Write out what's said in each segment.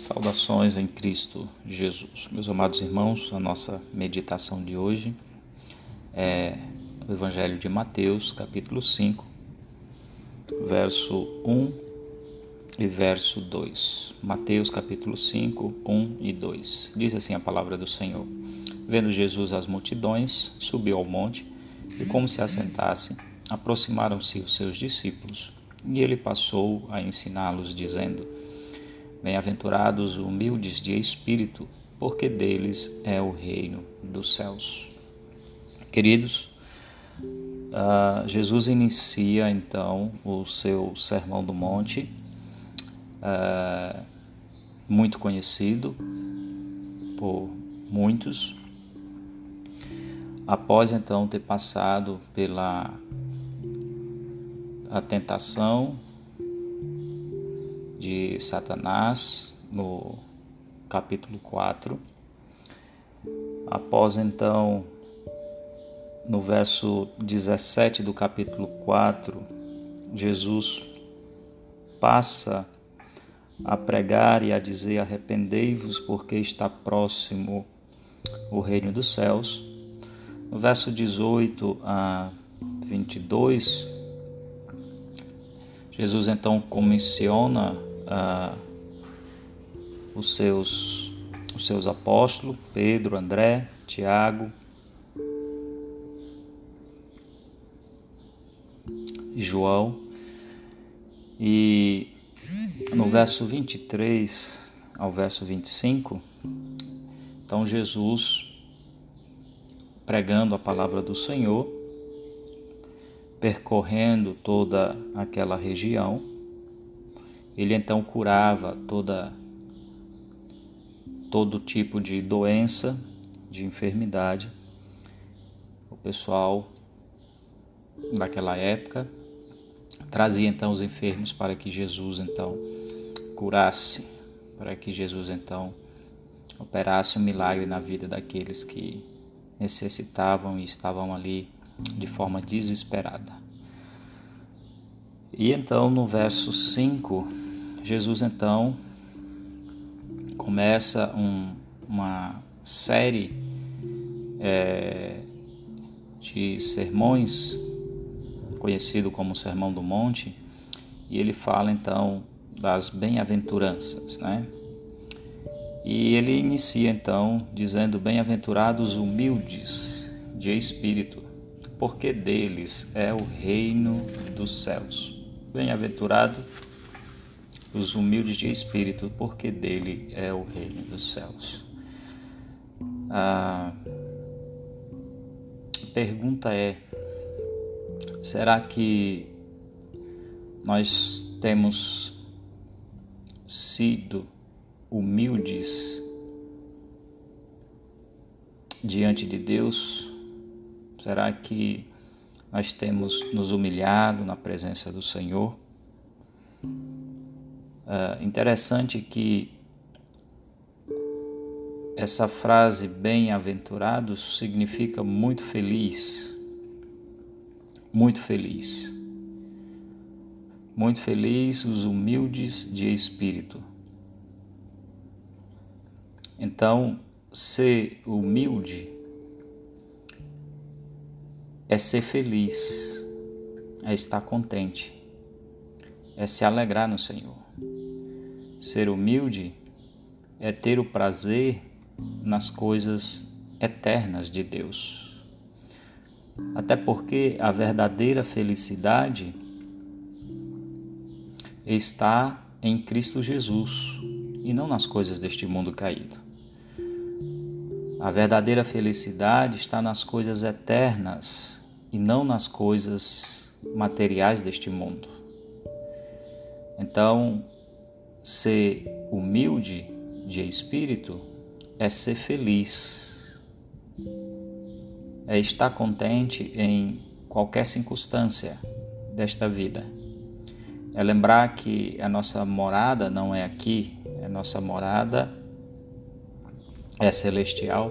Saudações em Cristo Jesus. Meus amados irmãos, a nossa meditação de hoje é o Evangelho de Mateus, capítulo 5, verso 1 e verso 2. Mateus, capítulo 5, 1 e 2. Diz assim a palavra do Senhor: Vendo Jesus as multidões, subiu ao monte e, como se assentasse, aproximaram-se os seus discípulos. E ele passou a ensiná-los, dizendo: Bem-aventurados humildes de espírito, porque deles é o reino dos céus. Queridos, uh, Jesus inicia então o seu Sermão do Monte, uh, muito conhecido por muitos, após então ter passado pela a tentação de Satanás, no capítulo 4. Após então, no verso 17 do capítulo 4, Jesus passa a pregar e a dizer: Arrependei-vos, porque está próximo o reino dos céus. No verso 18 a 22, Jesus então comissiona ah, os, seus, os seus apóstolos, Pedro, André, Tiago e João. E no verso 23 ao verso 25, então Jesus pregando a palavra do Senhor, percorrendo toda aquela região, ele então curava toda todo tipo de doença, de enfermidade. O pessoal daquela época trazia então os enfermos para que Jesus então curasse, para que Jesus então operasse um milagre na vida daqueles que necessitavam e estavam ali de forma desesperada. E então no verso 5 Jesus então começa um, uma série é, de sermões, conhecido como Sermão do Monte, e ele fala então das bem-aventuranças, né? E ele inicia então dizendo: Bem-aventurados humildes de espírito, porque deles é o reino dos céus. Bem-aventurado os humildes de espírito, porque dele é o reino dos céus. A pergunta é: será que nós temos sido humildes diante de Deus? Será que nós temos nos humilhado na presença do Senhor? Uh, interessante que essa frase bem-aventurados significa muito feliz, muito feliz. Muito feliz os humildes de espírito. Então, ser humilde é ser feliz, é estar contente, é se alegrar no Senhor. Ser humilde é ter o prazer nas coisas eternas de Deus. Até porque a verdadeira felicidade está em Cristo Jesus e não nas coisas deste mundo caído. A verdadeira felicidade está nas coisas eternas e não nas coisas materiais deste mundo. Então, Ser humilde de espírito é ser feliz, é estar contente em qualquer circunstância desta vida. É lembrar que a nossa morada não é aqui, a nossa morada é celestial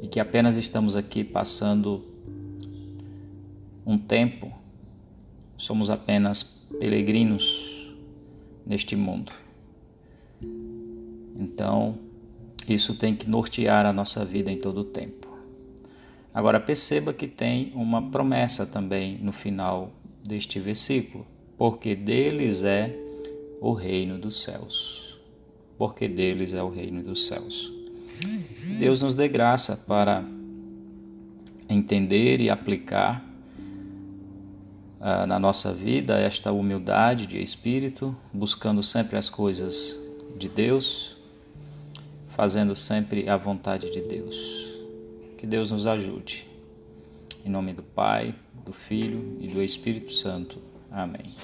e que apenas estamos aqui passando um tempo, somos apenas peregrinos neste mundo. Então, isso tem que nortear a nossa vida em todo o tempo. Agora, perceba que tem uma promessa também no final deste versículo: porque deles é o reino dos céus. Porque deles é o reino dos céus. Deus nos dê graça para entender e aplicar uh, na nossa vida esta humildade de espírito, buscando sempre as coisas de Deus, fazendo sempre a vontade de Deus. Que Deus nos ajude. Em nome do Pai, do Filho e do Espírito Santo. Amém.